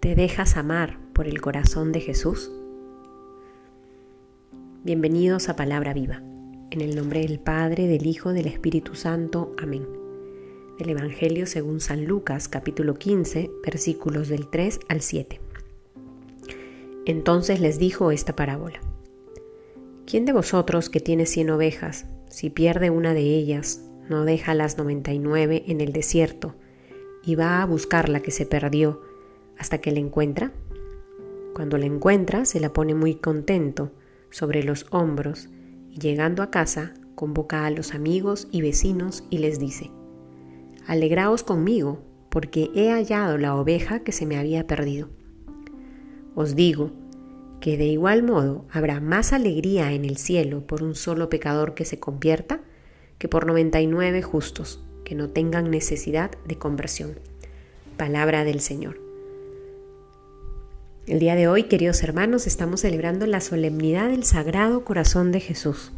¿Te dejas amar por el corazón de Jesús? Bienvenidos a Palabra Viva, en el nombre del Padre, del Hijo, del Espíritu Santo. Amén. Del Evangelio según San Lucas, capítulo 15, versículos del 3 al 7. Entonces les dijo esta parábola. ¿Quién de vosotros que tiene cien ovejas, si pierde una de ellas, no deja las noventa y nueve en el desierto y va a buscar la que se perdió? Hasta que la encuentra. Cuando la encuentra, se la pone muy contento sobre los hombros y llegando a casa, convoca a los amigos y vecinos y les dice, Alegraos conmigo, porque he hallado la oveja que se me había perdido. Os digo que de igual modo habrá más alegría en el cielo por un solo pecador que se convierta que por noventa y nueve justos que no tengan necesidad de conversión. Palabra del Señor. El día de hoy, queridos hermanos, estamos celebrando la solemnidad del Sagrado Corazón de Jesús.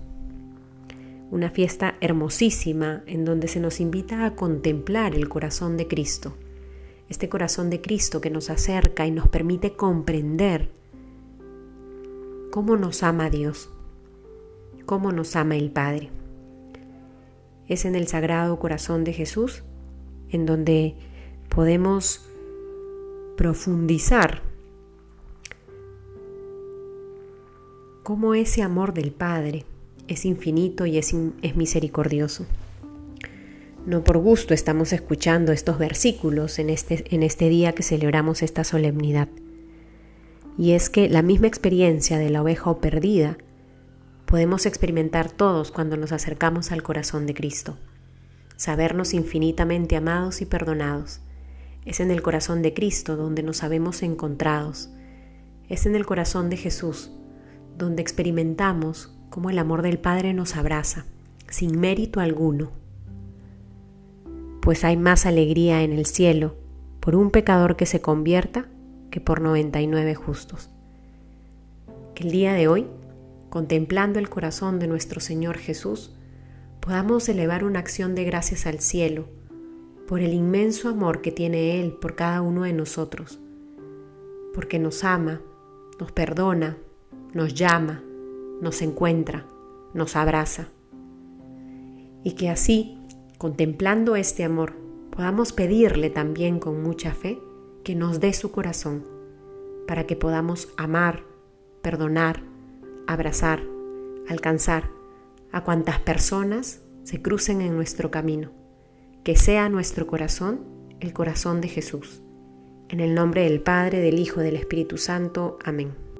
Una fiesta hermosísima en donde se nos invita a contemplar el corazón de Cristo. Este corazón de Cristo que nos acerca y nos permite comprender cómo nos ama Dios, cómo nos ama el Padre. Es en el Sagrado Corazón de Jesús en donde podemos profundizar cómo ese amor del Padre es infinito y es, misericordioso. No por gusto estamos escuchando estos versículos en este, en este día que celebramos esta solemnidad. Y es que la misma experiencia de la oveja perdida podemos experimentar todos cuando nos acercamos al corazón de Cristo. Sabernos infinitamente amados y perdonados. Es en el corazón de Cristo donde nos sabemos encontrados. Es en el corazón de Jesús donde experimentamos cómo el amor del Padre nos abraza, sin mérito alguno. Pues hay más alegría en el cielo por un pecador que se convierta que por 99 justos. Que el día de hoy, contemplando el corazón de nuestro Señor Jesús, podamos elevar una acción de gracias al cielo por el inmenso amor que tiene Él por cada uno de nosotros, porque nos ama, nos perdona, nos llama, nos encuentra, nos abraza. Y que así, contemplando este amor, podamos pedirle también con mucha fe que nos dé su corazón, para que podamos amar, perdonar, abrazar, alcanzar a cuantas personas se crucen en nuestro camino. Que sea nuestro corazón el corazón de Jesús. En el nombre del Padre, del Hijo del Espíritu Santo. Amén.